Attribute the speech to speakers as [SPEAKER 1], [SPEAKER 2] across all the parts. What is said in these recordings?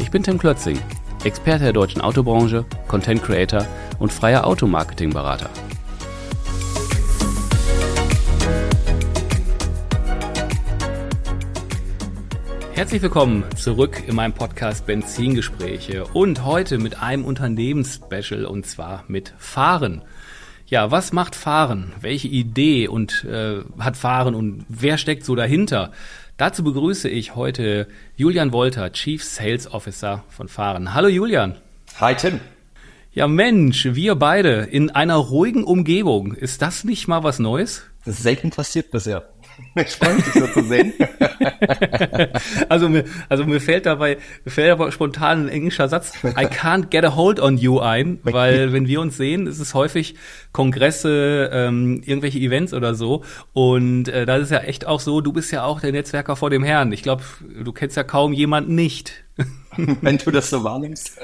[SPEAKER 1] Ich bin Tim Klötzing, Experte der deutschen Autobranche, Content Creator und freier Automarketing-Berater. Herzlich willkommen zurück in meinem Podcast Benzingespräche und heute mit einem Unternehmensspecial und zwar mit Fahren. Ja, was macht Fahren? Welche Idee und äh, hat Fahren und wer steckt so dahinter? Dazu begrüße ich heute Julian Wolter, Chief Sales Officer von Fahren. Hallo Julian.
[SPEAKER 2] Hi Tim.
[SPEAKER 1] Ja Mensch, wir beide in einer ruhigen Umgebung. Ist das nicht mal was Neues?
[SPEAKER 2] Das ist selten passiert bisher. Ich freue mich, dich so zu sehen.
[SPEAKER 1] also mir, also mir fällt dabei, mir fällt aber spontan ein englischer Satz, I can't get a hold on you ein, weil wenn wir uns sehen, ist es häufig Kongresse, ähm, irgendwelche Events oder so. Und äh, das ist ja echt auch so, du bist ja auch der Netzwerker vor dem Herrn. Ich glaube, du kennst ja kaum jemanden nicht.
[SPEAKER 2] wenn du das so wahrnimmst.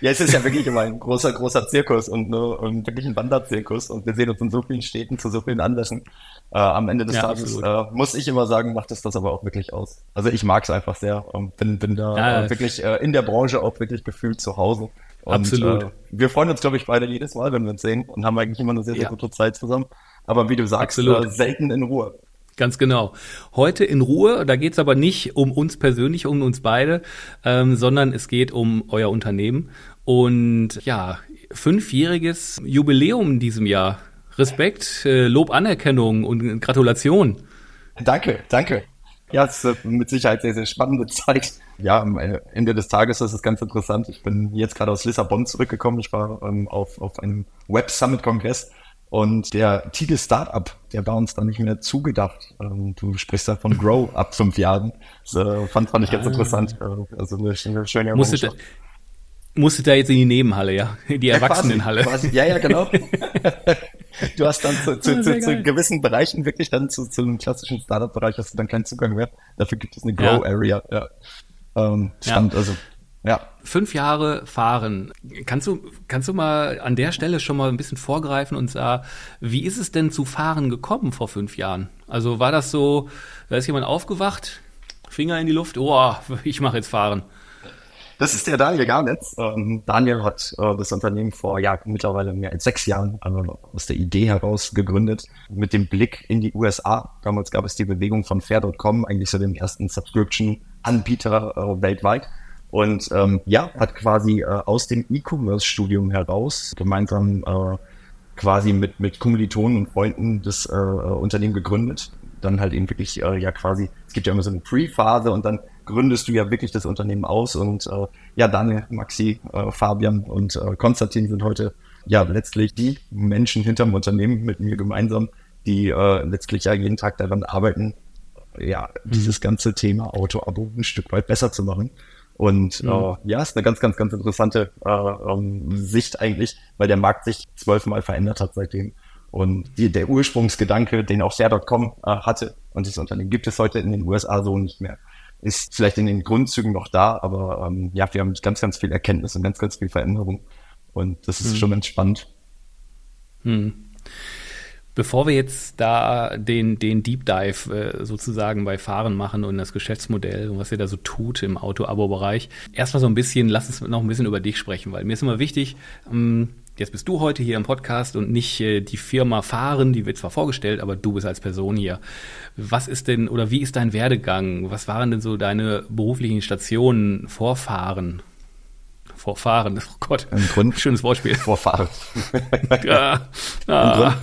[SPEAKER 2] Ja, es ist ja wirklich immer ein großer, großer Zirkus und, ne, und wirklich ein Wanderzirkus und wir sehen uns in so vielen Städten zu so vielen Anlässen. Äh, am Ende des ja, Tages äh, muss ich immer sagen, macht es das aber auch wirklich aus. Also ich mag es einfach sehr und bin, bin da ja, äh, wirklich äh, in der Branche auch wirklich gefühlt zu Hause. Und,
[SPEAKER 1] absolut.
[SPEAKER 2] Äh, wir freuen uns, glaube ich, beide jedes Mal, wenn wir uns sehen und haben eigentlich immer eine sehr, sehr ja. gute Zeit zusammen. Aber wie du sagst, äh, selten in Ruhe.
[SPEAKER 1] Ganz genau. Heute in Ruhe, da geht es aber nicht um uns persönlich, um uns beide, ähm, sondern es geht um euer Unternehmen. Und ja, fünfjähriges Jubiläum in diesem Jahr. Respekt, äh, Lob, Anerkennung und Gratulation.
[SPEAKER 2] Danke, danke. Ja, es ist mit Sicherheit sehr, sehr spannende Zeit. Ja, am äh, Ende des Tages ist es ganz interessant. Ich bin jetzt gerade aus Lissabon zurückgekommen. Ich war ähm, auf, auf einem Web Summit Kongress und der Titel Startup, der war uns dann nicht mehr zugedacht. Ähm, du sprichst da von Grow ab fünf Jahren. Das äh, fand, fand ich ganz ah. interessant. Äh, also eine, eine schöne
[SPEAKER 1] Musstet, musstet da jetzt in die Nebenhalle, ja? In die Erwachsenenhalle.
[SPEAKER 2] Ja, quasi, quasi, ja, ja, genau. du hast dann zu, zu, ah, zu, zu, gewissen Bereichen wirklich dann zu, zu einem klassischen Startup-Bereich hast du dann keinen Zugang mehr. Dafür gibt es eine Grow-Area. Ja. Ähm, stand, ja. also
[SPEAKER 1] ja. Fünf Jahre fahren. Kannst du, kannst du mal an der Stelle schon mal ein bisschen vorgreifen und sagen, wie ist es denn zu fahren gekommen vor fünf Jahren? Also war das so, da ist jemand aufgewacht, Finger in die Luft, oh, ich mache jetzt fahren.
[SPEAKER 2] Das ist der Daniel Garnetz. Ähm, Daniel hat äh, das Unternehmen vor ja, mittlerweile mehr als sechs Jahren also aus der Idee heraus gegründet, mit dem Blick in die USA. Damals gab es die Bewegung von Fair.com, eigentlich so dem ersten Subscription-Anbieter äh, weltweit. Und ähm, ja, hat quasi äh, aus dem E-Commerce-Studium heraus gemeinsam äh, quasi mit, mit Kommilitonen und Freunden das äh, äh, Unternehmen gegründet. Dann halt eben wirklich, äh, ja quasi, es gibt ja immer so eine Pre-Phase und dann gründest du ja wirklich das Unternehmen aus. Und äh, ja, Daniel, Maxi, äh, Fabian und äh, Konstantin sind heute ja letztlich die Menschen hinterm Unternehmen mit mir gemeinsam, die äh, letztlich ja jeden Tag daran arbeiten, ja, dieses ganze Thema Auto-Abo ein Stück weit besser zu machen. Und mhm. äh, ja, ist eine ganz, ganz, ganz interessante äh, ähm, Sicht eigentlich, weil der Markt sich zwölfmal verändert hat seitdem. Und die, der Ursprungsgedanke, den auch Share.com äh, hatte, und das Unternehmen gibt es heute in den USA so nicht mehr, ist vielleicht in den Grundzügen noch da, aber ähm, ja, wir haben ganz, ganz viel Erkenntnis und ganz, ganz viel Veränderung. Und das ist mhm. schon ganz spannend.
[SPEAKER 1] Mhm. Bevor wir jetzt da den, den Deep Dive äh, sozusagen bei Fahren machen und das Geschäftsmodell und was ihr da so tut im Auto-Abo-Bereich, erstmal so ein bisschen, lass uns noch ein bisschen über dich sprechen, weil mir ist immer wichtig, ähm, jetzt bist du heute hier im Podcast und nicht äh, die Firma Fahren, die wird zwar vorgestellt, aber du bist als Person hier. Was ist denn oder wie ist dein Werdegang? Was waren denn so deine beruflichen Stationen vor Fahren? Vorfahren, oh Gott,
[SPEAKER 2] Im Grund,
[SPEAKER 1] schönes Wortspiel.
[SPEAKER 2] Vorfahren. ja. ah.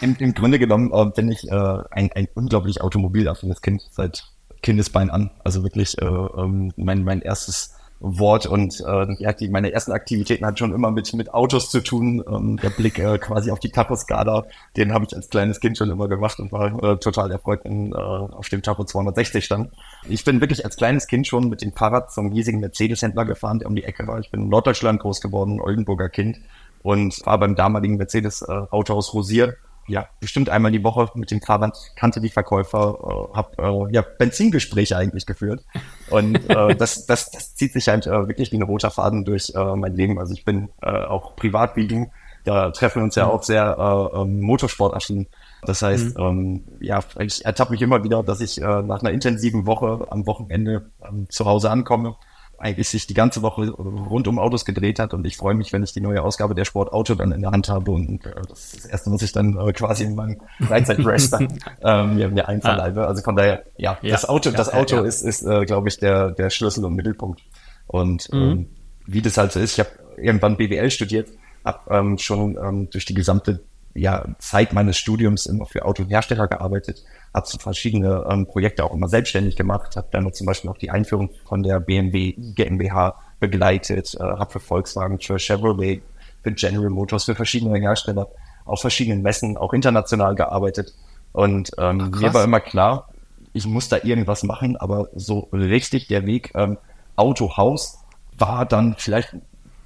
[SPEAKER 2] Im, Im, Grunde genommen äh, bin ich äh, ein, ein unglaublich automobilaffines Kind seit Kindesbein an. Also wirklich, äh, ähm, mein, mein erstes Wort und äh, ja, die, meine ersten Aktivitäten hatten schon immer mit, mit Autos zu tun. Ähm, der Blick äh, quasi auf die Tachoskala, den habe ich als kleines Kind schon immer gemacht und war äh, total erfreut, wenn äh, auf dem Tacho 260 stand. Ich bin wirklich als kleines Kind schon mit dem Fahrrad zum riesigen Mercedes-Händler gefahren, der um die Ecke war. Ich bin in Norddeutschland groß geworden, Oldenburger Kind und war beim damaligen Mercedes-Autohaus Rosier ja, bestimmt einmal die Woche mit dem Fahrrad, kannte die Verkäufer, äh, habe äh, ja, Benzingespräche eigentlich geführt. Und äh, das, das, das zieht sich halt äh, wirklich wie ein roter Faden durch äh, mein Leben. Also ich bin äh, auch privat wie du, da treffen wir uns ja mhm. auch sehr äh, ähm, Motorsportaffin. Das heißt, mhm. ähm, ja, ich ertappe mich immer wieder, dass ich äh, nach einer intensiven Woche am Wochenende ähm, zu Hause ankomme eigentlich sich die ganze Woche rund um Autos gedreht hat und ich freue mich, wenn ich die neue Ausgabe der Sport Auto dann in der Hand habe und äh, das ist das erste, was ich dann äh, quasi in meinem Freizeitrest dann ähm, mir, mir einverleibe. Also von daher, ja, ja das Auto, ja, das Auto ja, ist, ist äh, glaube ich, der, der Schlüssel und Mittelpunkt. Und mhm. ähm, wie das halt so ist, ich habe irgendwann BWL studiert, habe ähm, schon ähm, durch die gesamte ja, Zeit meines Studiums immer für Autohersteller gearbeitet, habe so verschiedene ähm, Projekte auch immer selbstständig gemacht, habe dann zum Beispiel auch die Einführung von der BMW GmbH begleitet, äh, habe für Volkswagen, für Chevrolet, für General Motors, für verschiedene Hersteller auf verschiedenen Messen, auch international gearbeitet. Und ähm, Ach, mir war immer klar, ich muss da irgendwas machen, aber so richtig der Weg ähm, Autohaus war dann vielleicht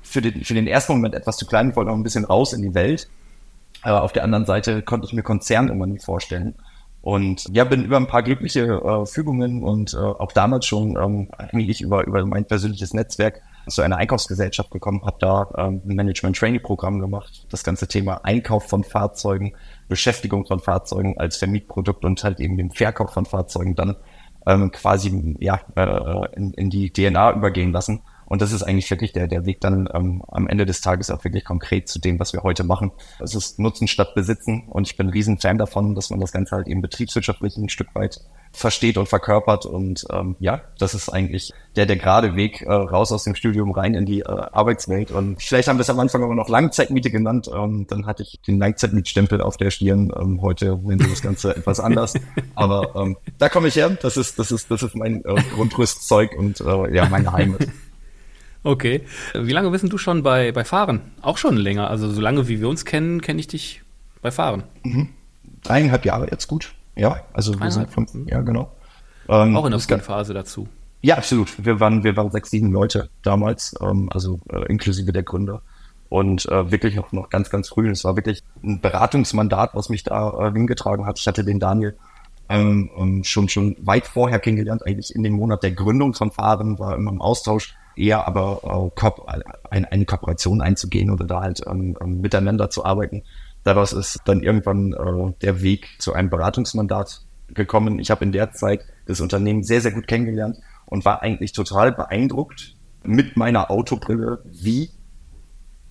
[SPEAKER 2] für den, für den ersten Moment etwas zu klein. Ich wollte noch ein bisschen raus in die Welt aber auf der anderen Seite konnte ich mir Konzern immer nicht vorstellen. Und ja, bin über ein paar glückliche äh, Fügungen und äh, auch damals schon ähm, eigentlich über, über mein persönliches Netzwerk zu einer Einkaufsgesellschaft gekommen, habe da ähm, ein Management-Training-Programm gemacht, das ganze Thema Einkauf von Fahrzeugen, Beschäftigung von Fahrzeugen als Vermietprodukt und halt eben den Verkauf von Fahrzeugen dann ähm, quasi ja, äh, in, in die DNA übergehen lassen und das ist eigentlich wirklich der, der Weg dann ähm, am Ende des Tages auch wirklich konkret zu dem, was wir heute machen. Es ist Nutzen statt Besitzen und ich bin ein riesen Fan davon, dass man das Ganze halt eben betriebswirtschaftlich ein Stück weit versteht und verkörpert. Und ähm, ja, das ist eigentlich der, der gerade Weg äh, raus aus dem Studium rein in die äh, Arbeitswelt. Und vielleicht haben wir es am Anfang aber noch Langzeitmiete genannt. Ähm, dann hatte ich den Langzeitmietstempel auf der Stirn. Ähm, heute nennen wir das Ganze etwas anders. Aber ähm, da komme ich her. Das ist, das ist, das ist mein äh, Grundrüstzeug und äh, ja, meine Heimat.
[SPEAKER 1] Okay. Wie lange bist du schon bei, bei Fahren? Auch schon länger. Also so lange wie wir uns kennen, kenne ich dich bei Fahren.
[SPEAKER 2] Mhm. Dreieinhalb Jahre jetzt gut. Ja, also wir sind fünf, ja genau.
[SPEAKER 1] Ähm, auch in der Phase dazu.
[SPEAKER 2] Ja, absolut. Wir waren, wir waren sechs, sieben Leute damals, ähm, also äh, inklusive der Gründer. Und äh, wirklich noch, noch ganz, ganz früh. Es war wirklich ein Beratungsmandat, was mich da äh, hingetragen hat. Ich hatte den Daniel ähm, schon, schon weit vorher kennengelernt, eigentlich in dem Monat der Gründung von Fahren, war immer im Austausch eher aber äh, eine, Kooperation einzugehen oder da halt ähm, ähm, miteinander zu arbeiten. Daraus ist dann irgendwann äh, der Weg zu einem Beratungsmandat gekommen. Ich habe in der Zeit das Unternehmen sehr, sehr gut kennengelernt und war eigentlich total beeindruckt mit meiner Autobrille, wie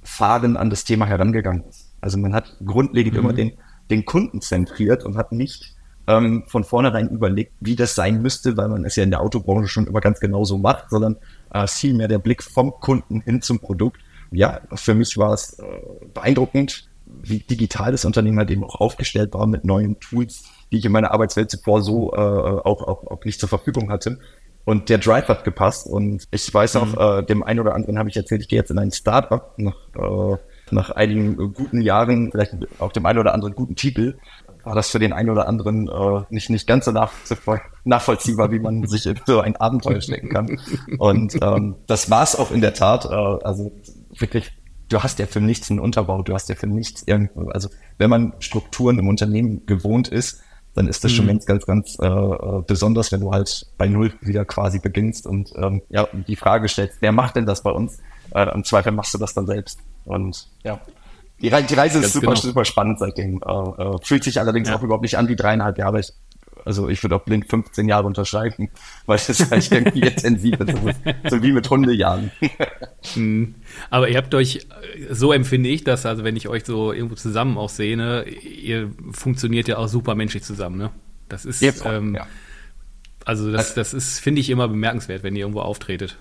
[SPEAKER 2] Fahren an das Thema herangegangen ist. Also man hat grundlegend mhm. immer den, den Kunden zentriert und hat nicht ähm, von vornherein überlegt, wie das sein müsste, weil man es ja in der Autobranche schon immer ganz genau so macht, sondern äh, viel mehr der Blick vom Kunden hin zum Produkt. Ja, für mich war es äh, beeindruckend, wie digital das Unternehmen halt eben auch aufgestellt war mit neuen Tools, die ich in meiner Arbeitswelt zuvor so äh, auch, auch, auch nicht zur Verfügung hatte. Und der Drive hat gepasst. Und ich weiß auch, mhm. äh, dem einen oder anderen habe ich erzählt, ich gehe jetzt in ein Startup nach, äh, nach einigen guten Jahren, vielleicht auch dem einen oder anderen guten Titel war das für den einen oder anderen äh, nicht, nicht ganz so nachvollziehbar, wie man sich in so ein Abenteuer stecken kann. Und ähm, das war es auch in der Tat. Äh, also wirklich, du hast ja für nichts einen Unterbau, du hast ja für nichts irgendwo. Also wenn man Strukturen im Unternehmen gewohnt ist, dann ist das schon mhm. ganz, ganz, ganz äh, besonders, wenn du halt bei Null wieder quasi beginnst und ähm, ja, die Frage stellst, wer macht denn das bei uns? Äh, Im Zweifel machst du das dann selbst. Und ja, die, Re die Reise ist super, genau. super spannend seitdem. Äh, äh, fühlt sich allerdings ja. auch überhaupt nicht an wie dreieinhalb Jahre. Ich, also ich würde auch blind 15 Jahre unterschreiben, weil es halt irgendwie intensiv ist. So wie mit Hundejahren.
[SPEAKER 1] Hm. Aber ihr habt euch, so empfinde ich das, also wenn ich euch so irgendwo zusammen auch sehe, ne, ihr funktioniert ja auch super menschlich zusammen, ne? Das ist, Jetzt, ähm, ja. also das, das ist, finde ich immer bemerkenswert, wenn ihr irgendwo auftretet.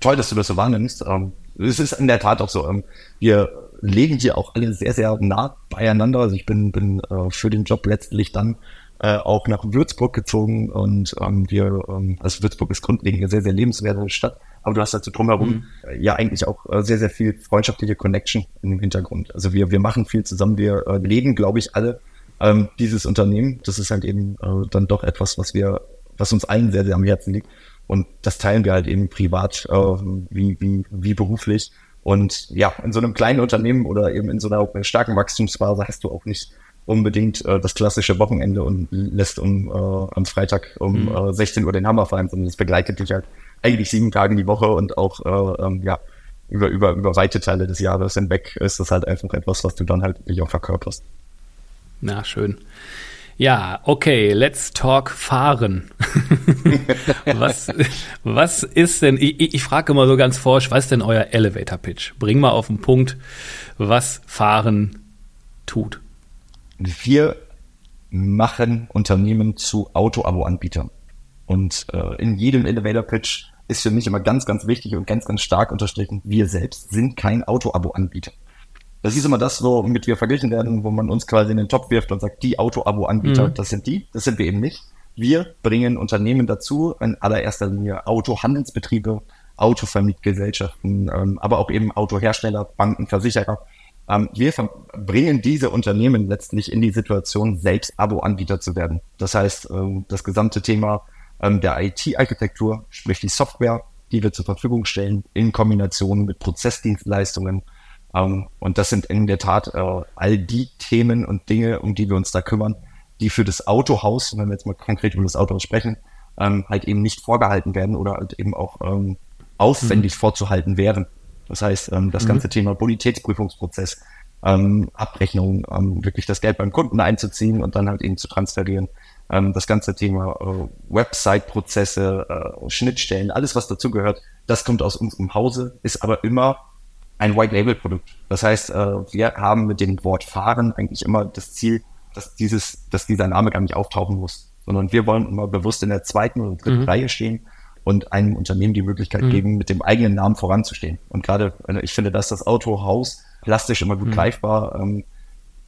[SPEAKER 2] Toll, dass du das so wahrnimmst. Ähm, es ist in der Tat auch so. Ähm, wir legen hier auch alle sehr, sehr nah beieinander. Also ich bin, bin äh, für den Job letztlich dann äh, auch nach Würzburg gezogen und ähm, wir, ähm, also Würzburg ist grundlegend eine sehr, sehr lebenswerte Stadt, aber du hast dazu drumherum mhm. äh, ja eigentlich auch äh, sehr, sehr viel freundschaftliche Connection im Hintergrund. Also wir, wir machen viel zusammen, wir äh, leben, glaube ich, alle ähm, dieses Unternehmen. Das ist halt eben äh, dann doch etwas, was wir, was uns allen sehr, sehr am Herzen liegt. Und das teilen wir halt eben privat äh, wie, wie, wie beruflich. Und ja, in so einem kleinen Unternehmen oder eben in so einer starken Wachstumsphase hast du auch nicht unbedingt äh, das klassische Wochenende und lässt um äh, am Freitag um mhm. äh, 16 Uhr den Hammer fallen, sondern es begleitet dich halt eigentlich sieben Tage die Woche und auch äh, ähm, ja über, über, über weite Teile des Jahres hinweg ist das halt einfach etwas, was du dann halt wirklich auch verkörperst.
[SPEAKER 1] Na, schön. Ja, okay, let's talk fahren. was, was ist denn, ich, ich frage immer so ganz forsch, was ist denn euer Elevator Pitch? Bring mal auf den Punkt, was fahren tut.
[SPEAKER 2] Wir machen Unternehmen zu Auto-Abo-Anbietern. Und äh, in jedem Elevator Pitch ist für mich immer ganz, ganz wichtig und ganz, ganz stark unterstrichen, wir selbst sind kein Auto-Abo-Anbieter. Das ist immer das, womit wir verglichen werden, wo man uns quasi in den Top wirft und sagt, die Auto-Abo-Anbieter, mhm. das sind die, das sind wir eben nicht. Wir bringen Unternehmen dazu, in allererster Linie Autohandelsbetriebe, Autovermietgesellschaften, ähm, aber auch eben Autohersteller, Banken, Versicherer. Ähm, wir bringen diese Unternehmen letztlich in die Situation, selbst Abo-Anbieter zu werden. Das heißt, ähm, das gesamte Thema ähm, der IT-Architektur, sprich die Software, die wir zur Verfügung stellen, in Kombination mit Prozessdienstleistungen, ähm, und das sind in der Tat äh, all die Themen und Dinge, um die wir uns da kümmern, die für das Autohaus, wenn wir jetzt mal konkret über das Autohaus sprechen, ähm, halt eben nicht vorgehalten werden oder halt eben auch ähm, aufwendig mhm. vorzuhalten wären. Das heißt, ähm, das mhm. ganze Thema Bonitätsprüfungsprozess, ähm, Abrechnung, ähm, wirklich das Geld beim Kunden einzuziehen und dann halt eben zu transferieren. Ähm, das ganze Thema äh, Website-Prozesse, äh, Schnittstellen, alles was dazugehört, das kommt aus unserem Hause, ist aber immer ein White-Label-Produkt. Das heißt, äh, wir haben mit dem Wort fahren eigentlich immer das Ziel, dass dieses, dass dieser Name gar nicht auftauchen muss, sondern wir wollen immer bewusst in der zweiten oder dritten mhm. Reihe stehen und einem Unternehmen die Möglichkeit mhm. geben, mit dem eigenen Namen voranzustehen. Und gerade, äh, ich finde, dass das Autohaus plastisch immer gut mhm. greifbar. Ähm,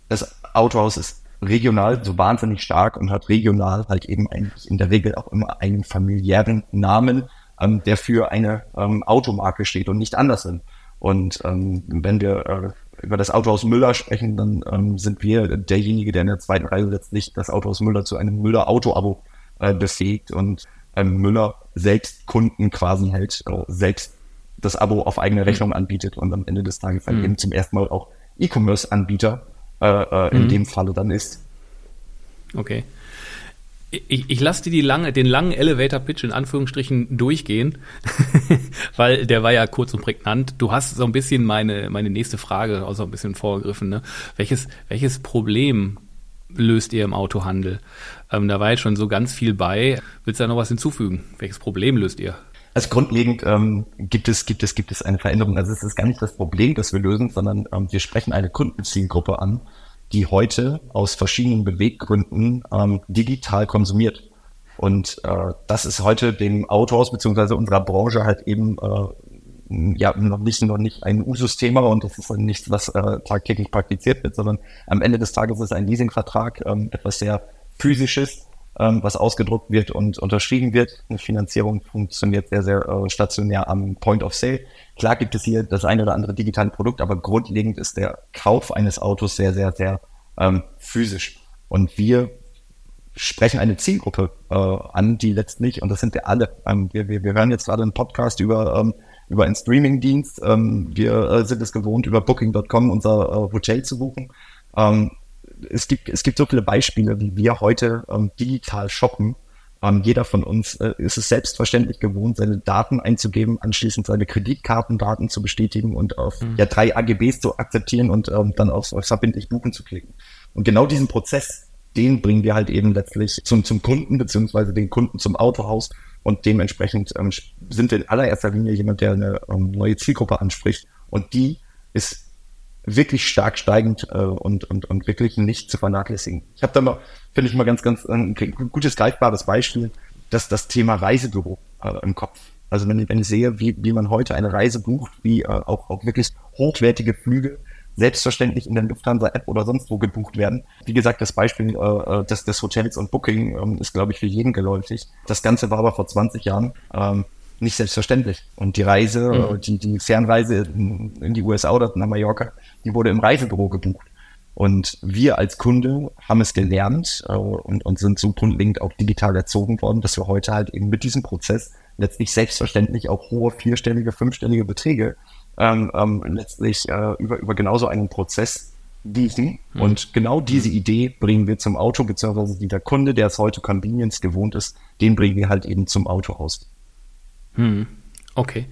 [SPEAKER 2] das Autohaus ist regional so wahnsinnig stark und hat regional halt eben eigentlich in der Regel auch immer einen familiären Namen, ähm, der für eine ähm, Automarke steht und nicht andershin. Und ähm, wenn wir äh, über das Autohaus Müller sprechen, dann ähm, sind wir derjenige, der in der zweiten Reihe letztlich das Autohaus Müller zu einem Müller-Auto-Abo äh, befähigt und ähm, Müller selbst Kunden quasi hält, äh, selbst das Abo auf eigene mhm. Rechnung anbietet und am Ende des Tages halt mhm. eben zum ersten Mal auch E-Commerce-Anbieter äh, äh, in mhm. dem Falle dann ist.
[SPEAKER 1] Okay. Ich, ich lasse dir die lange, den langen Elevator-Pitch in Anführungsstrichen durchgehen, weil der war ja kurz und prägnant. Du hast so ein bisschen meine, meine nächste Frage auch so ein bisschen vorgegriffen. Ne? Welches, welches Problem löst ihr im Autohandel? Ähm, da war jetzt schon so ganz viel bei. Willst du da noch was hinzufügen? Welches Problem löst ihr?
[SPEAKER 2] Also grundlegend ähm, gibt es gibt es gibt es eine Veränderung. Also es ist gar nicht das Problem, das wir lösen, sondern ähm, wir sprechen eine Kundenzielgruppe an, die heute aus verschiedenen Beweggründen ähm, digital konsumiert. Und äh, das ist heute dem Autohaus beziehungsweise unserer Branche halt eben äh, ja noch nicht noch nicht ein Usus-Thema und das ist nichts, was äh, tagtäglich praktiziert wird, sondern am Ende des Tages ist ein Leasingvertrag ähm, etwas sehr physisches, ähm, was ausgedruckt wird und unterschrieben wird. Eine Finanzierung funktioniert sehr sehr äh, stationär am Point of Sale. Klar gibt es hier das eine oder andere digitale Produkt, aber grundlegend ist der Kauf eines Autos sehr, sehr, sehr ähm, physisch. Und wir sprechen eine Zielgruppe äh, an, die letztlich, und das sind wir alle, ähm, wir, wir, wir hören jetzt gerade einen Podcast über, ähm, über einen Streaming-Dienst, ähm, wir äh, sind es gewohnt, über Booking.com unser äh, Hotel zu buchen. Ähm, es, gibt, es gibt so viele Beispiele, wie wir heute ähm, digital shoppen ähm, jeder von uns äh, ist es selbstverständlich gewohnt, seine Daten einzugeben, anschließend seine Kreditkartendaten zu bestätigen und auf mhm. ja, drei AGBs zu akzeptieren und ähm, dann auf, auf verbindlich buchen zu klicken. Und genau diesen Prozess, den bringen wir halt eben letztlich zum, zum Kunden beziehungsweise den Kunden zum Autohaus und dementsprechend ähm, sind wir in allererster Linie jemand, der eine ähm, neue Zielgruppe anspricht und die ist wirklich stark steigend äh, und, und, und wirklich nicht zu vernachlässigen. Ich habe da mal, finde ich mal ganz, ganz ein gutes, greifbares Beispiel, dass das Thema Reisebüro äh, im Kopf. Also wenn, wenn ich sehe, wie, wie man heute eine Reise bucht, wie äh, auch, auch wirklich hochwertige Flüge selbstverständlich in der Lufthansa-App oder sonst wo gebucht werden. Wie gesagt, das Beispiel äh, äh des, des Hotels und Booking ähm, ist, glaube ich, für jeden geläufig. Das Ganze war aber vor 20 Jahren ähm, nicht selbstverständlich. Und die Reise, mhm. Die, die Fernreise in, die USA oder nach Mallorca, die wurde im Reisebüro gebucht. Und wir als Kunde haben es gelernt äh, und, und sind so grundlegend auch digital erzogen worden, dass wir heute halt eben mit diesem Prozess letztlich selbstverständlich auch hohe vierstellige, fünfstellige Beträge ähm, ähm, letztlich äh, über, über genauso einen Prozess gießen. Mhm. Und genau diese Idee bringen wir zum Auto, beziehungsweise dieser Kunde, der es heute Convenience gewohnt ist, den bringen wir halt eben zum Autohaus.
[SPEAKER 1] Hm. Okay.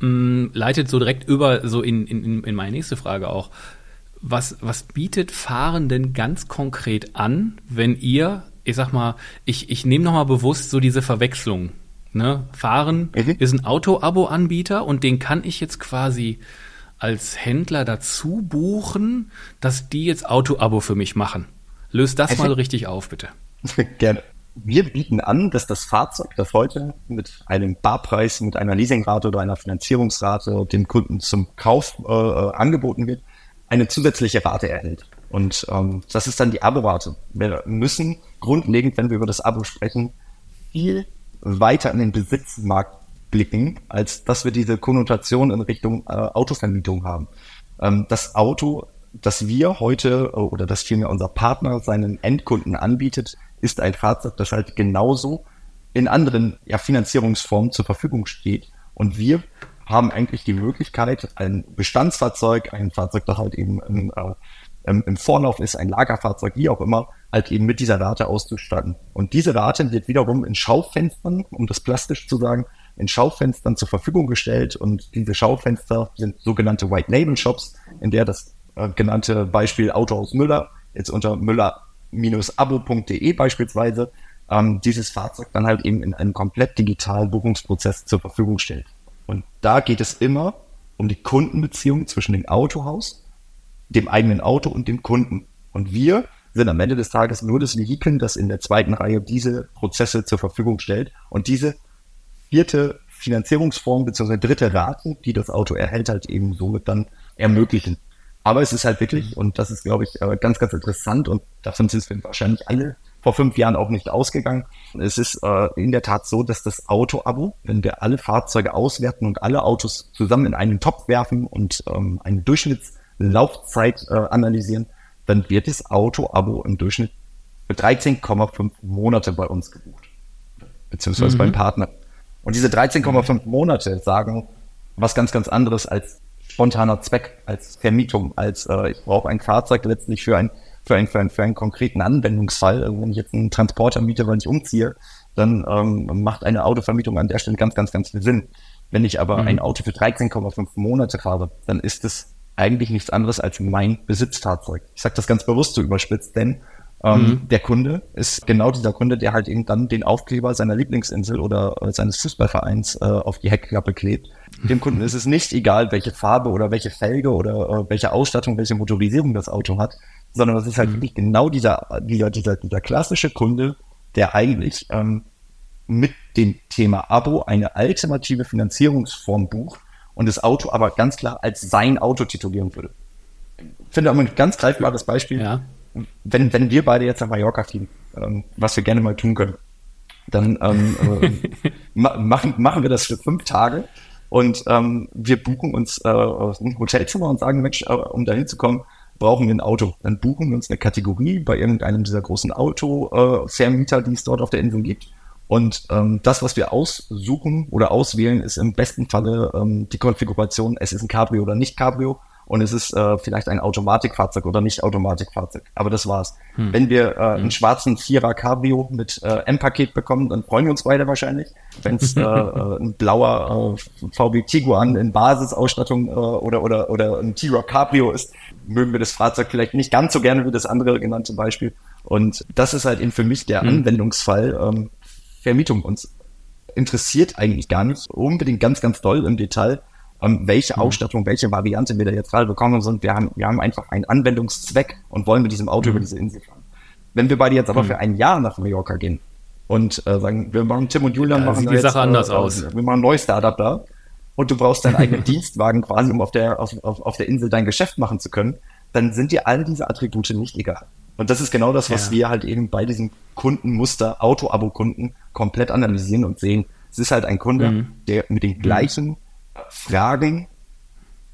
[SPEAKER 1] Hm, leitet so direkt über so in, in, in meine nächste Frage auch. Was, was bietet Fahren denn ganz konkret an, wenn ihr, ich sag mal, ich, ich nehme nochmal bewusst so diese Verwechslung Ne? Fahren mhm. ist ein Auto-Abo-Anbieter und den kann ich jetzt quasi als Händler dazu buchen, dass die jetzt Auto-Abo für mich machen. Löst das also, mal richtig auf, bitte.
[SPEAKER 2] Gerne. Wir bieten an, dass das Fahrzeug, das heute mit einem Barpreis, mit einer Leasingrate oder einer Finanzierungsrate dem Kunden zum Kauf äh, äh angeboten wird, eine zusätzliche Rate erhält. Und ähm, das ist dann die Abo-Rate. Wir müssen grundlegend, wenn wir über das Abo sprechen, viel weiter in den Besitzmarkt blicken, als dass wir diese Konnotation in Richtung äh, Autovermietung haben. Ähm, das Auto, das wir heute äh, oder das vielmehr unser Partner seinen Endkunden anbietet, ist ein Fahrzeug, das halt genauso in anderen ja, Finanzierungsformen zur Verfügung steht. Und wir haben eigentlich die Möglichkeit, ein Bestandsfahrzeug, ein Fahrzeug, das halt eben im, äh, im Vorlauf ist, ein Lagerfahrzeug, wie auch immer, halt eben mit dieser Rate auszustatten. Und diese Rate wird wiederum in Schaufenstern, um das plastisch zu sagen, in Schaufenstern zur Verfügung gestellt. Und diese Schaufenster sind sogenannte White Label Shops, in der das äh, genannte Beispiel Autohaus Müller jetzt unter müller-abo.de beispielsweise ähm, dieses Fahrzeug dann halt eben in einem komplett digitalen Buchungsprozess zur Verfügung stellt. Und da geht es immer um die Kundenbeziehung zwischen dem Autohaus, dem eigenen Auto und dem Kunden. Und wir sind am Ende des Tages nur das Vehikel, das in der zweiten Reihe diese Prozesse zur Verfügung stellt. Und diese vierte Finanzierungsform bzw. dritte Rate, die das Auto erhält, halt eben somit dann ermöglichen. Aber es ist halt wirklich, und das ist, glaube ich, äh, ganz, ganz interessant und davon sind wir wahrscheinlich alle vor fünf Jahren auch nicht ausgegangen. Es ist äh, in der Tat so, dass das Auto-Abo, wenn wir alle Fahrzeuge auswerten und alle Autos zusammen in einen Topf werfen und ähm, eine Durchschnittslaufzeit äh, analysieren, dann wird das Auto-Abo im Durchschnitt für 13,5 Monate bei uns gebucht. Beziehungsweise mhm. beim Partner. Und diese 13,5 Monate sagen was ganz, ganz anderes als spontaner Zweck, als Vermietung, als äh, ich brauche ein Fahrzeug letztlich für, ein, für, ein, für, ein, für einen konkreten Anwendungsfall. Wenn ich jetzt einen Transporter miete, weil ich umziehe, dann ähm, macht eine Autovermietung an der Stelle ganz, ganz, ganz viel Sinn. Wenn ich aber mhm. ein Auto für 13,5 Monate habe, dann ist es eigentlich nichts anderes als mein Besitzfahrzeug. Ich sage das ganz bewusst so überspitzt, denn ähm, mhm. der Kunde ist genau dieser Kunde, der halt eben dann den Aufkleber seiner Lieblingsinsel oder seines Fußballvereins äh, auf die Heckklappe klebt. Dem Kunden ist es nicht egal, welche Farbe oder welche Felge oder äh, welche Ausstattung, welche Motorisierung das Auto hat, sondern das ist halt mhm. wirklich genau dieser, dieser, dieser, dieser klassische Kunde, der eigentlich ähm, mit dem Thema Abo eine alternative Finanzierungsform bucht, und das Auto aber ganz klar als sein Auto titulieren würde. Ich finde auch ein ganz greifbares Beispiel, ja. Wenn, wenn wir beide jetzt nach Mallorca fliegen, ähm, was wir gerne mal tun können, dann ähm, äh, ma machen, machen wir das für fünf Tage. Und ähm, wir buchen uns äh, ein Hotelzimmer und sagen, Mensch, äh, um dahin zu kommen, brauchen wir ein Auto. Dann buchen wir uns eine Kategorie bei irgendeinem dieser großen Autovermieter, äh, die es dort auf der Insel gibt. Und ähm, das, was wir aussuchen oder auswählen, ist im besten Falle ähm, die Konfiguration, es ist ein Cabrio oder nicht Cabrio und es ist äh, vielleicht ein Automatikfahrzeug oder nicht Automatikfahrzeug. Aber das war's. Hm. Wenn wir äh, hm. einen schwarzen Vierer Cabrio mit äh, M-Paket bekommen, dann freuen wir uns beide wahrscheinlich. Wenn es äh, äh, ein blauer äh, VW Tiguan in Basisausstattung äh, oder, oder, oder ein T-Rock Cabrio ist, mögen wir das Fahrzeug vielleicht nicht ganz so gerne wie das andere genannte Beispiel. Und das ist halt eben für mich der hm. Anwendungsfall. Ähm, Vermietung. Uns interessiert eigentlich gar nicht unbedingt ganz, ganz doll im Detail, ähm, welche mhm. Ausstattung, welche Variante wir da jetzt gerade bekommen, sondern wir haben, wir haben einfach einen Anwendungszweck und wollen mit diesem Auto mhm. über diese Insel fahren. Wenn wir beide jetzt aber mhm. für ein Jahr nach Mallorca gehen und äh, sagen, wir machen Tim und Julian
[SPEAKER 1] ja,
[SPEAKER 2] machen
[SPEAKER 1] sieht die
[SPEAKER 2] jetzt,
[SPEAKER 1] Sache anders
[SPEAKER 2] äh,
[SPEAKER 1] aus.
[SPEAKER 2] Wir machen ein neues Startup da. und du brauchst deinen eigenen Dienstwagen quasi, um auf der, auf, auf, auf der Insel dein Geschäft machen zu können, dann sind dir all diese Attribute nicht egal. Und das ist genau das, was ja. wir halt eben bei diesem Kundenmuster, Auto-Abo-Kunden komplett analysieren und sehen. Es ist halt ein Kunde, mhm. der mit den gleichen Fragen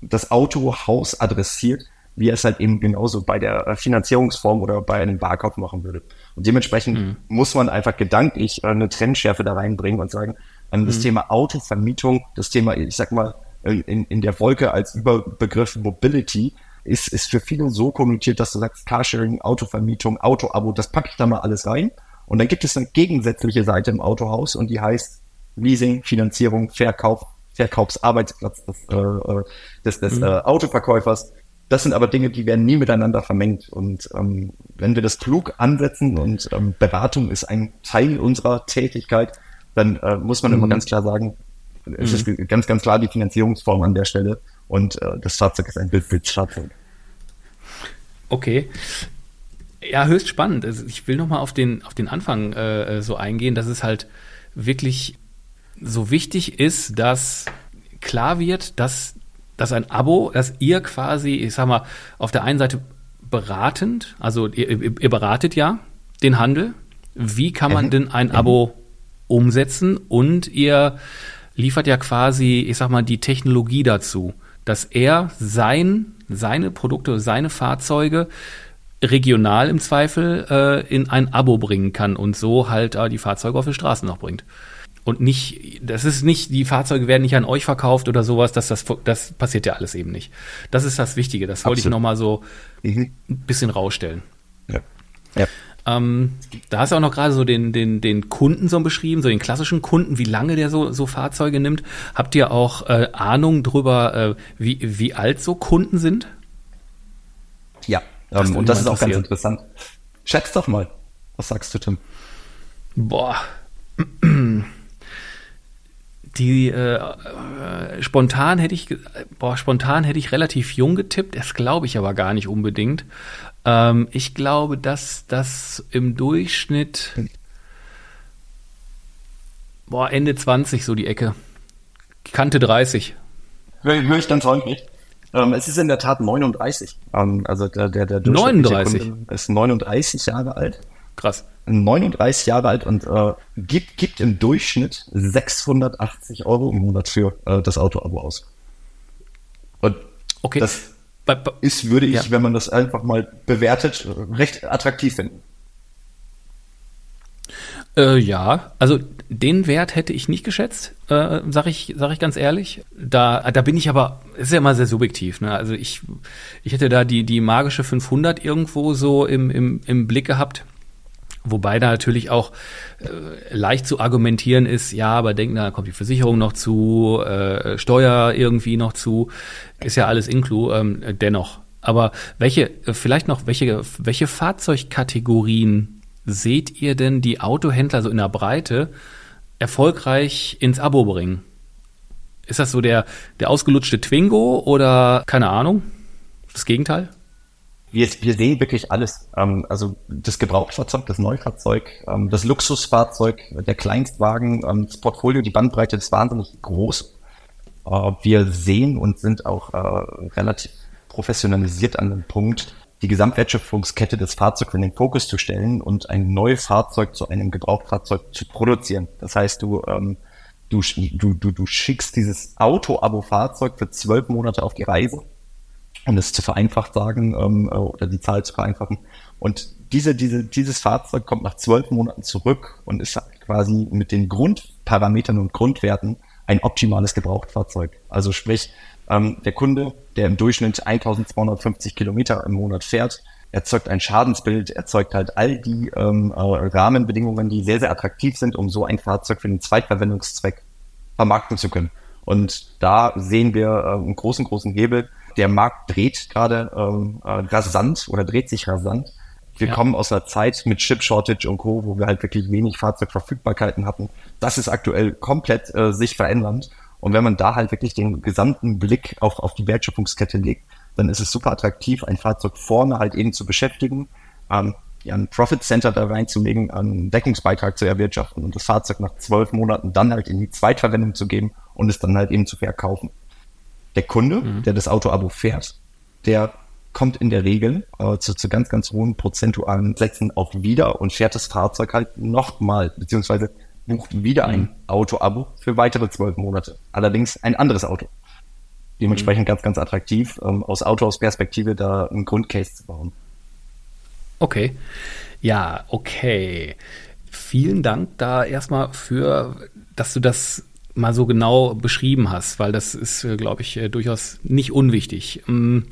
[SPEAKER 2] das Autohaus adressiert, wie er es halt eben genauso bei der äh, Finanzierungsform oder bei einem Barkauf machen würde. Und dementsprechend mhm. muss man einfach gedanklich äh, eine Trendschärfe da reinbringen und sagen, ähm, das mhm. Thema Autovermietung, das Thema, ich sag mal, in, in der Wolke als Überbegriff Mobility ist, ist für viele so konnotiert, dass du sagst, Carsharing, Autovermietung, Autoabo, das packe ich da mal alles rein. Und dann gibt es eine gegensätzliche Seite im Autohaus und die heißt Leasing, Finanzierung, Verkauf, Verkaufsarbeitsplatz des, äh, äh des, des mhm. äh, Autoverkäufers. Das sind aber Dinge, die werden nie miteinander vermengt. Und ähm, wenn wir das klug ansetzen und ähm, Beratung ist ein Teil unserer Tätigkeit, dann äh, muss man mhm. immer ganz klar sagen, es ist mhm. ganz, ganz klar die Finanzierungsform an der Stelle und äh, das Fahrzeug ist ein Bildfahrzeug.
[SPEAKER 1] Okay. Ja, höchst spannend. Also ich will nochmal auf den, auf den Anfang äh, so eingehen, dass es halt wirklich so wichtig ist, dass klar wird, dass, dass ein Abo, dass ihr quasi, ich sag mal, auf der einen Seite beratend, also ihr, ihr beratet ja den Handel. Wie kann man mhm. denn ein Abo umsetzen? Und ihr liefert ja quasi, ich sag mal, die Technologie dazu, dass er sein, seine Produkte, seine Fahrzeuge regional im Zweifel äh, in ein Abo bringen kann und so halt äh, die Fahrzeuge auf die Straßen noch bringt. Und nicht, das ist nicht, die Fahrzeuge werden nicht an euch verkauft oder sowas, dass das, das passiert ja alles eben nicht. Das ist das Wichtige, das wollte ich nochmal so mhm. ein bisschen rausstellen. Ja. ja. Ähm, da hast du auch noch gerade so den, den, den Kunden so beschrieben, so den klassischen Kunden, wie lange der so, so Fahrzeuge nimmt. Habt ihr auch äh, Ahnung drüber, äh, wie, wie alt so Kunden sind?
[SPEAKER 2] Ja, ähm, und das ist auch ganz interessant. Schätz doch mal. Was sagst du, Tim?
[SPEAKER 1] Boah. Die äh, äh, spontan hätte ich boah, spontan hätte ich relativ jung getippt, das glaube ich aber gar nicht unbedingt. Ähm, ich glaube, dass das im Durchschnitt boah, Ende 20 so die Ecke. Kante 30.
[SPEAKER 2] Höre ich dann freundlich. Ähm, es ist in der Tat 39. Ähm, also der, der, der
[SPEAKER 1] 39
[SPEAKER 2] ist 39 Jahre alt.
[SPEAKER 1] Krass.
[SPEAKER 2] 39 Jahre alt und äh, gibt, gibt im Durchschnitt 680 Euro im Monat für äh, das Auto-Abo aus. Und okay. das ist, würde ich, ja. wenn man das einfach mal bewertet, recht attraktiv finden.
[SPEAKER 1] Äh, ja, also den Wert hätte ich nicht geschätzt, äh, sag ich, sag ich ganz ehrlich. Da, da bin ich aber, ist ja immer sehr subjektiv. Ne? Also ich, ich hätte da die die magische 500 irgendwo so im im, im Blick gehabt. Wobei da natürlich auch äh, leicht zu argumentieren ist, ja, aber denk, da kommt die Versicherung noch zu, äh, Steuer irgendwie noch zu, ist ja alles inklu, ähm, dennoch. Aber welche, äh, vielleicht noch, welche, welche Fahrzeugkategorien seht ihr denn die Autohändler so in der Breite erfolgreich ins Abo bringen? Ist das so der, der ausgelutschte Twingo oder keine Ahnung? Das Gegenteil?
[SPEAKER 2] Wir, wir sehen wirklich alles. Ähm, also das Gebrauchtfahrzeug, das Neufahrzeug, ähm, das Luxusfahrzeug, der Kleinstwagen, ähm, das Portfolio, die Bandbreite ist wahnsinnig groß. Äh, wir sehen und sind auch äh, relativ professionalisiert an dem Punkt, die Gesamtwertschöpfungskette des Fahrzeugs in den Fokus zu stellen und ein neues Fahrzeug zu einem Gebrauchtfahrzeug zu produzieren. Das heißt, du, ähm, du, du, du, du schickst dieses Auto-Abo-Fahrzeug für zwölf Monate auf die Reise um es zu vereinfacht sagen ähm, äh, oder die Zahl zu vereinfachen. Und diese, diese, dieses Fahrzeug kommt nach zwölf Monaten zurück und ist quasi mit den Grundparametern und Grundwerten ein optimales Gebrauchtfahrzeug. Also sprich, ähm, der Kunde, der im Durchschnitt 1250 Kilometer im Monat fährt, erzeugt ein Schadensbild, erzeugt halt all die ähm, äh, Rahmenbedingungen, die sehr, sehr attraktiv sind, um so ein Fahrzeug für den Zweitverwendungszweck vermarkten zu können. Und da sehen wir äh, einen großen, großen Hebel, der Markt dreht gerade ähm, äh, rasant oder dreht sich rasant. Wir ja. kommen aus einer Zeit mit Chip Shortage und Co., wo wir halt wirklich wenig Fahrzeugverfügbarkeiten hatten. Das ist aktuell komplett äh, sich verändernd. Und wenn man da halt wirklich den gesamten Blick auf, auf die Wertschöpfungskette legt, dann ist es super attraktiv, ein Fahrzeug vorne halt eben zu beschäftigen, ähm, ja, ein Profit Center da reinzulegen, einen Deckungsbeitrag zu erwirtschaften und das Fahrzeug nach zwölf Monaten dann halt in die Zweitverwendung zu geben und es dann halt eben zu verkaufen. Der Kunde, mhm. der das Auto-Abo fährt, der kommt in der Regel äh, zu, zu ganz, ganz hohen prozentualen Sätzen auch wieder und fährt das Fahrzeug halt nochmal, beziehungsweise bucht wieder mhm. ein Auto-Abo für weitere zwölf Monate. Allerdings ein anderes Auto. Dementsprechend mhm. ganz, ganz attraktiv, ähm, aus Autohaus-Perspektive da einen Grundcase zu bauen.
[SPEAKER 1] Okay. Ja, okay. Vielen Dank da erstmal für, dass du das mal so genau beschrieben hast, weil das ist, äh, glaube ich, äh, durchaus nicht unwichtig. Ähm,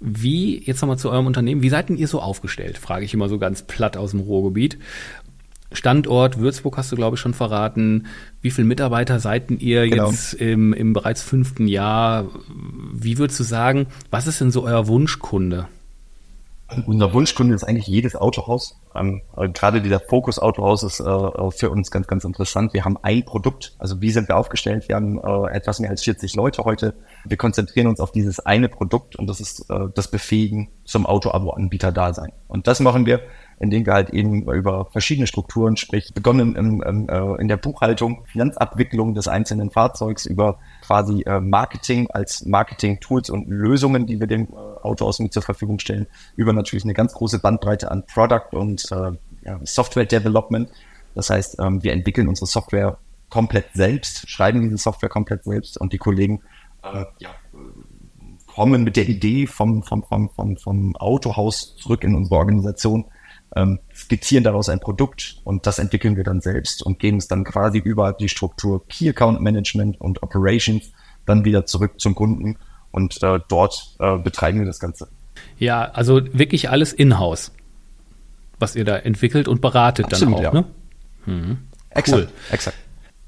[SPEAKER 1] wie, jetzt nochmal zu eurem Unternehmen, wie seid denn ihr so aufgestellt? Frage ich immer so ganz platt aus dem Ruhrgebiet. Standort Würzburg hast du, glaube ich, schon verraten. Wie viele Mitarbeiter seid ihr genau. jetzt im, im bereits fünften Jahr? Wie würdest du sagen, was ist denn so euer Wunschkunde?
[SPEAKER 2] Unser Wunschkunde ist eigentlich jedes Autohaus. Ähm, gerade dieser Fokus Autohaus ist äh, für uns ganz, ganz interessant. Wir haben ein Produkt. Also wie sind wir aufgestellt? Wir haben äh, etwas mehr als 40 Leute heute. Wir konzentrieren uns auf dieses eine Produkt und das ist äh, das Befähigen zum Auto-Abo-Anbieter Dasein. Und das machen wir in denen wir halt eben über verschiedene Strukturen, sprich begonnen im, im, äh, in der Buchhaltung, Finanzabwicklung des einzelnen Fahrzeugs, über quasi äh, Marketing als Marketing-Tools und Lösungen, die wir dem äh, Autohaus mit zur Verfügung stellen, über natürlich eine ganz große Bandbreite an Product und äh, ja, Software Development. Das heißt, ähm, wir entwickeln unsere Software komplett selbst, schreiben diese Software komplett selbst und die Kollegen äh, ja, kommen mit der Idee vom, vom, vom, vom, vom Autohaus zurück in unsere Organisation ähm, skizzieren daraus ein Produkt und das entwickeln wir dann selbst und geben es dann quasi über die Struktur Key Account Management und Operations dann wieder zurück zum Kunden und äh, dort äh, betreiben wir das Ganze.
[SPEAKER 1] Ja, also wirklich alles in-house, was ihr da entwickelt und beratet Absolut, dann auch, ja. ne?
[SPEAKER 2] Mhm. Exakt, cool. exakt.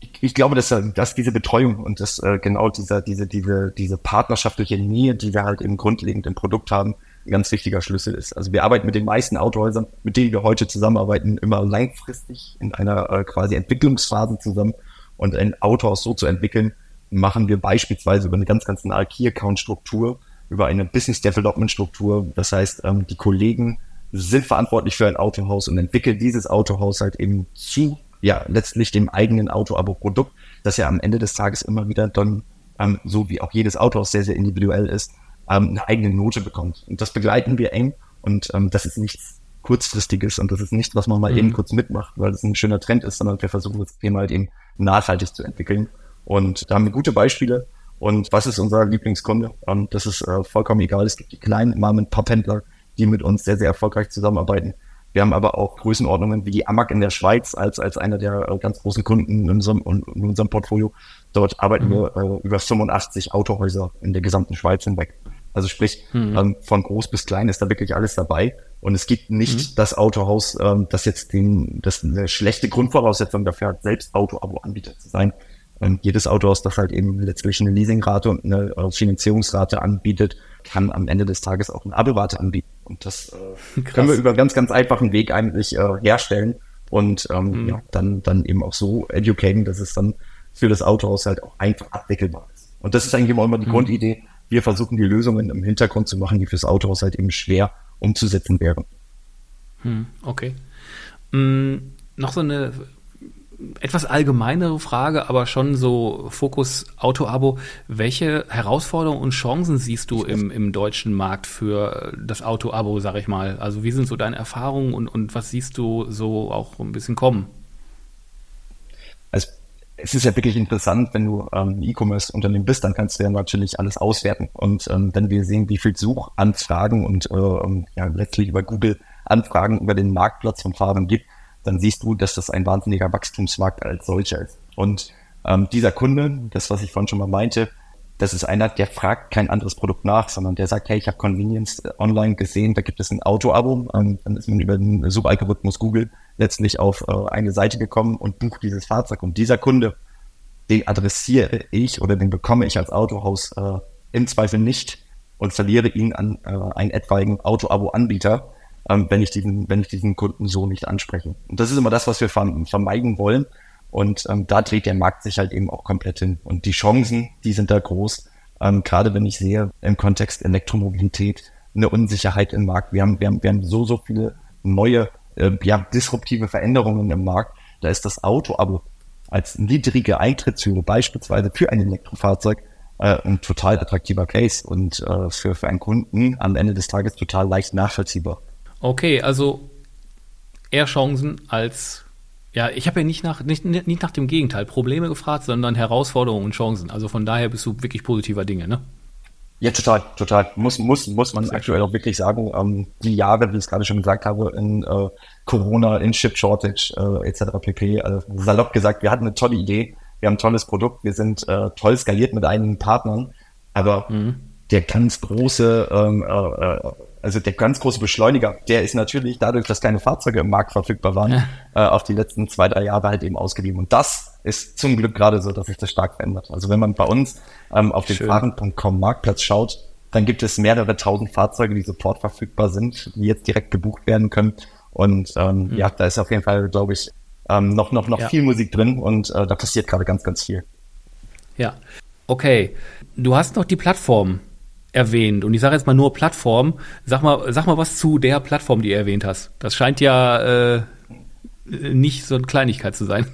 [SPEAKER 2] Ich, ich glaube, dass, äh, dass diese Betreuung und das äh, genau dieser, diese, diese, diese partnerschaftliche Nähe, die wir halt eben grundlegend im Produkt haben, ganz wichtiger Schlüssel ist. Also wir arbeiten mit den meisten Autohäusern, mit denen wir heute zusammenarbeiten, immer langfristig in einer äh, quasi Entwicklungsphase zusammen. Und ein Autohaus so zu entwickeln, machen wir beispielsweise über eine ganz, ganz nahe Key-Account-Struktur, über eine Business-Development-Struktur. Das heißt, ähm, die Kollegen sind verantwortlich für ein Autohaus und entwickeln dieses Autohaus halt eben zu, ja, letztlich dem eigenen Auto-Abo-Produkt, das ja am Ende des Tages immer wieder dann, ähm, so wie auch jedes Autohaus sehr, sehr individuell ist, ähm, eine eigene Note bekommt. Und das begleiten wir eng und ähm, das ist nichts kurzfristiges und das ist nicht, was man mal mhm. eben kurz mitmacht, weil es ein schöner Trend ist, sondern wir versuchen das Thema halt eben nachhaltig zu entwickeln. Und da haben wir gute Beispiele. Und was ist unser Lieblingskunde? Ähm, das ist äh, vollkommen egal. Es gibt die kleinen Mom-and-Pop-Händler, die mit uns sehr, sehr erfolgreich zusammenarbeiten. Wir haben aber auch Größenordnungen wie die Amag in der Schweiz als, als einer der äh, ganz großen Kunden in unserem, in unserem Portfolio. Dort arbeiten mhm. wir äh, über 85 Autohäuser in der gesamten Schweiz hinweg. Also sprich, mhm. ähm, von groß bis klein ist da wirklich alles dabei. Und es gibt nicht mhm. das Autohaus, ähm, das jetzt den, das eine schlechte Grundvoraussetzung dafür hat, selbst Auto-Abo-Anbieter zu sein. Ähm, jedes Autohaus, das halt eben letztlich eine Leasingrate und eine äh, Finanzierungsrate anbietet, kann am Ende des Tages auch eine Abo-Rate anbieten. Und das äh, können wir über ganz, ganz einfachen Weg eigentlich äh, herstellen und ähm, mhm. ja, dann, dann eben auch so educaten, dass es dann für das Autohaus halt auch einfach abwickelbar ist. Und das ist eigentlich immer die mhm. Grundidee, wir versuchen die Lösungen im Hintergrund zu machen, die fürs Autohaus halt eben schwer umzusetzen wären.
[SPEAKER 1] Hm, okay. Hm, noch so eine etwas allgemeinere Frage, aber schon so Fokus Auto-Abo. Welche Herausforderungen und Chancen siehst du im, im deutschen Markt für das Auto-Abo, sag ich mal? Also wie sind so deine Erfahrungen und, und was siehst du so auch ein bisschen kommen?
[SPEAKER 2] Es ist ja wirklich interessant, wenn du ähm, E-Commerce-Unternehmen bist, dann kannst du ja natürlich alles auswerten. Und ähm, wenn wir sehen, wie viel Suchanfragen und äh, ähm, ja, letztlich über Google Anfragen über den Marktplatz von Fahrern gibt, dann siehst du, dass das ein wahnsinniger Wachstumsmarkt als solcher ist. Und ähm, dieser Kunde, das, was ich vorhin schon mal meinte, das ist einer, der fragt kein anderes Produkt nach, sondern der sagt, hey, ich habe Convenience äh, online gesehen, da gibt es ein Auto-Abo. Ähm, dann ist man über den Subalgorithmus Google letztlich auf äh, eine Seite gekommen und bucht dieses Fahrzeug. Und dieser Kunde, den adressiere ich oder den bekomme ich als Autohaus äh, im Zweifel nicht und verliere ihn an äh, einen etwaigen Auto-Abo-Anbieter, ähm, wenn wenn ich diesen Kunden so nicht anspreche. Und das ist immer das, was wir vermeiden wollen. Und ähm, da dreht der Markt sich halt eben auch komplett hin. Und die Chancen, die sind da groß. Ähm, gerade wenn ich sehe, im Kontext Elektromobilität, eine Unsicherheit im Markt. Wir haben, wir haben, wir haben so, so viele neue, äh, ja, disruptive Veränderungen im Markt. Da ist das Auto-Abo als niedrige Eintrittshürde beispielsweise für ein Elektrofahrzeug äh, ein total attraktiver Case und äh, für, für einen Kunden am Ende des Tages total leicht nachvollziehbar.
[SPEAKER 1] Okay, also eher Chancen als ja, ich habe ja nicht nach, nicht, nicht nach dem Gegenteil Probleme gefragt, sondern Herausforderungen und Chancen. Also von daher bist du wirklich positiver Dinge, ne?
[SPEAKER 2] Ja, total, total. Muss, muss, muss man aktuell auch wirklich sagen. Ähm, die Jahre, wie ich es gerade schon gesagt habe, in äh, Corona, in Chip Shortage äh, etc. pp. Also salopp gesagt, wir hatten eine tolle Idee, wir haben ein tolles Produkt, wir sind äh, toll skaliert mit einigen Partnern, aber mhm. der ganz große, ähm, äh, äh also der ganz große Beschleuniger, der ist natürlich dadurch, dass keine Fahrzeuge im Markt verfügbar waren, ja. äh, auf die letzten zwei, drei Jahre halt eben ausgeliehen. Und das ist zum Glück gerade so, dass sich das stark verändert. Also wenn man bei uns ähm, auf den fahren.com Marktplatz schaut, dann gibt es mehrere tausend Fahrzeuge, die sofort verfügbar sind, die jetzt direkt gebucht werden können. Und ähm, mhm. ja, da ist auf jeden Fall, glaube ich, ähm, noch, noch, noch ja. viel Musik drin und äh, da passiert gerade ganz, ganz viel.
[SPEAKER 1] Ja. Okay. Du hast noch die Plattform erwähnt und ich sage jetzt mal nur Plattform. Sag mal, sag mal was zu der Plattform, die du erwähnt hast. Das scheint ja äh, nicht so eine Kleinigkeit zu sein.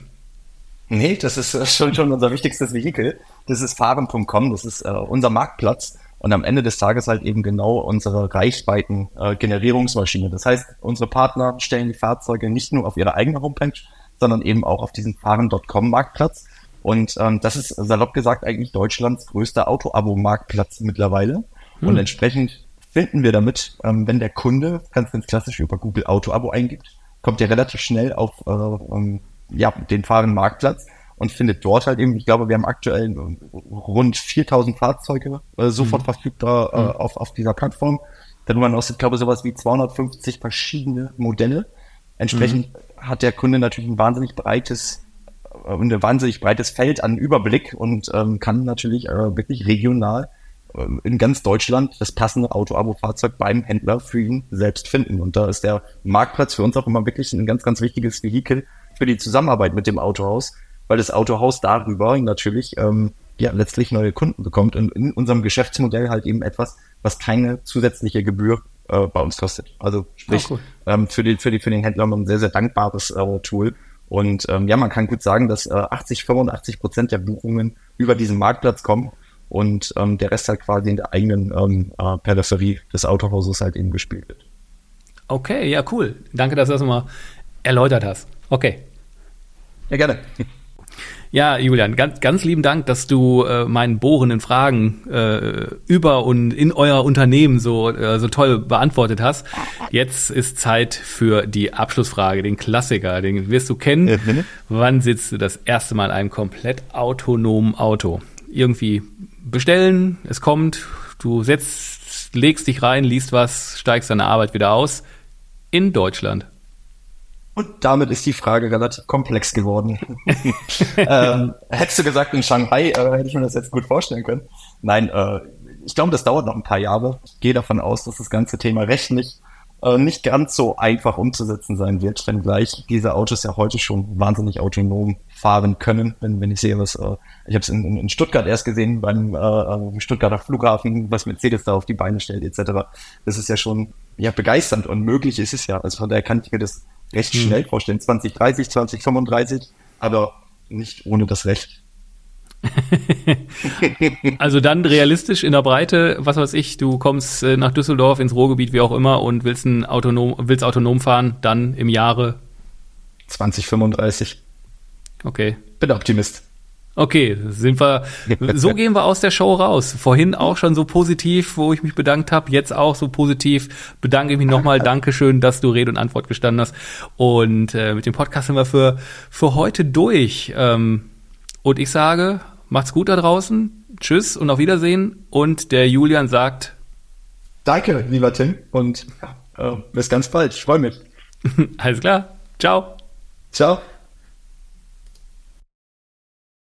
[SPEAKER 2] Nee, das ist schon, schon unser wichtigstes Vehikel. Das ist fahren.com, das ist äh, unser Marktplatz und am Ende des Tages halt eben genau unsere Reichweiten-Generierungsmaschine. Äh, das heißt, unsere Partner stellen die Fahrzeuge nicht nur auf ihre eigene Homepage, sondern eben auch auf diesen fahren.com Marktplatz. Und ähm, das ist salopp gesagt eigentlich Deutschlands größter Auto-Abo-Marktplatz mittlerweile. Hm. Und entsprechend finden wir damit, ähm, wenn der Kunde ganz, ganz klassisch über Google Auto-Abo eingibt, kommt er relativ schnell auf äh, um, ja, den fahren Marktplatz und findet dort halt eben, ich glaube, wir haben aktuell rund 4000 Fahrzeuge äh, sofort mhm. verfügbar äh, mhm. auf, auf dieser Plattform. Darüber hinaus sind, glaube ich, sowas wie 250 verschiedene Modelle. Entsprechend mhm. hat der Kunde natürlich ein wahnsinnig breites äh, ein wahnsinnig breites Feld an Überblick und ähm, kann natürlich äh, wirklich regional äh, in ganz Deutschland das passende Auto-Abo-Fahrzeug beim Händler für ihn selbst finden. Und da ist der Marktplatz für uns auch immer wirklich ein ganz, ganz wichtiges Vehikel für die Zusammenarbeit mit dem Autohaus, weil das Autohaus darüber natürlich ähm, ja letztlich neue Kunden bekommt und in unserem Geschäftsmodell halt eben etwas, was keine zusätzliche Gebühr äh, bei uns kostet. Also sprich, oh, cool. ähm, für, die, für, die, für den Händler ein sehr, sehr dankbares äh, Tool. Und ähm, ja, man kann gut sagen, dass äh, 80, 85 Prozent der Buchungen über diesen Marktplatz kommen und ähm, der Rest halt quasi in der eigenen ähm, äh, Peripherie des Autohauses halt eben gespielt wird.
[SPEAKER 1] Okay, ja, cool. Danke, dass du das nochmal erläutert hast. Okay.
[SPEAKER 2] Ja, gerne.
[SPEAKER 1] Ja, Julian, ganz, ganz lieben Dank, dass du äh, meinen bohrenden Fragen äh, über und in euer Unternehmen so, äh, so toll beantwortet hast. Jetzt ist Zeit für die Abschlussfrage, den Klassiker, den wirst du kennen. Ja, Wann sitzt du das erste Mal in einem komplett autonomen Auto? Irgendwie bestellen, es kommt, du setzt, legst dich rein, liest was, steigst deine Arbeit wieder aus. In Deutschland.
[SPEAKER 2] Und damit ist die Frage relativ komplex geworden. ähm, hättest du gesagt, in Shanghai äh, hätte ich mir das jetzt gut vorstellen können. Nein, äh, ich glaube, das dauert noch ein paar Jahre. Ich gehe davon aus, dass das ganze Thema rechtlich äh, nicht ganz so einfach umzusetzen sein wird, wenn gleich diese Autos ja heute schon wahnsinnig autonom fahren können. Wenn, wenn ich sehe, was äh, ich habe es in, in Stuttgart erst gesehen beim äh, äh, Stuttgarter Flughafen, was Mercedes da auf die Beine stellt etc. Das ist ja schon ja begeisternd und möglich ist es ja. Also von daher kann ich mir das recht hm. schnell vorstellen. 2030, 2035, aber nicht ohne das Recht.
[SPEAKER 1] also dann realistisch in der Breite, was weiß ich, du kommst äh, nach Düsseldorf ins Ruhrgebiet, wie auch immer, und willst ein autonom, willst autonom fahren, dann im Jahre
[SPEAKER 2] 2035.
[SPEAKER 1] Okay.
[SPEAKER 2] Bin Optimist.
[SPEAKER 1] Okay, sind wir, so gehen wir aus der Show raus. Vorhin auch schon so positiv, wo ich mich bedankt habe, jetzt auch so positiv. Bedanke ich mich nochmal. Dankeschön, dass du Rede und Antwort gestanden hast. Und äh, mit dem Podcast sind wir für, für heute durch. Ähm, und ich sage, macht's gut da draußen. Tschüss und auf Wiedersehen. Und der Julian sagt,
[SPEAKER 2] Danke, lieber Tim. Und äh, bis ganz bald. Ich freue mich.
[SPEAKER 1] Alles klar. Ciao.
[SPEAKER 2] Ciao.